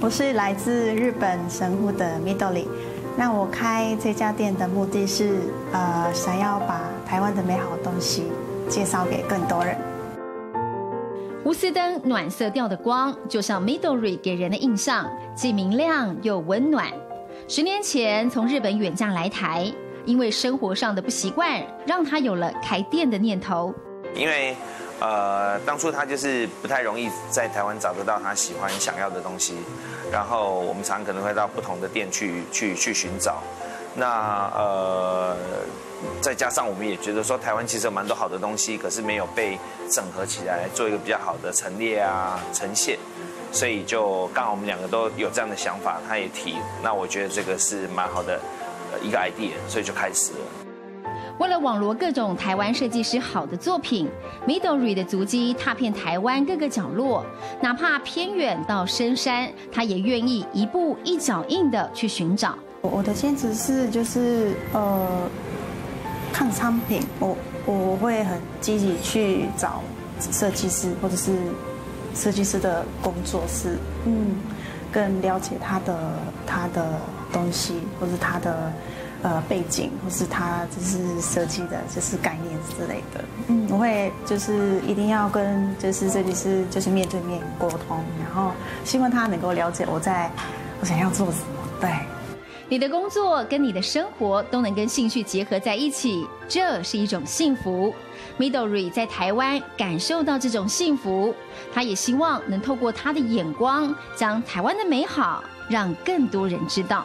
我是来自日本神户的 Midori。那我开这家店的目的是，呃，想要把台湾的美好东西介绍给更多人。钨丝灯暖色调的光，就像 Midori 给人的印象，既明亮又温暖。十年前从日本远嫁来台，因为生活上的不习惯，让他有了开店的念头。因为，呃，当初他就是不太容易在台湾找得到他喜欢想要的东西，然后我们常可能会到不同的店去去去寻找。那呃，再加上我们也觉得说，台湾其实有蛮多好的东西，可是没有被整合起来做一个比较好的陈列啊呈现。所以就刚好我们两个都有这样的想法，他也提，那我觉得这个是蛮好的一个 idea，所以就开始了。为了网罗各种台湾设计师好的作品，Midori 的足迹踏遍台湾各个角落，哪怕偏远到深山，他也愿意一步一脚印的去寻找。我的坚持是就是呃，看商品，我我会很积极去找设计师或者是。设计师的工作室，嗯，更了解他的他的东西，或者他的呃背景，或是他就是设计的，就是概念之类的。嗯，我会就是一定要跟就是设计师就是面对面沟通，然后希望他能够了解我在我想要做什么。对，你的工作跟你的生活都能跟兴趣结合在一起，这是一种幸福。Midori 在台湾感受到这种幸福，他也希望能透过他的眼光，将台湾的美好让更多人知道。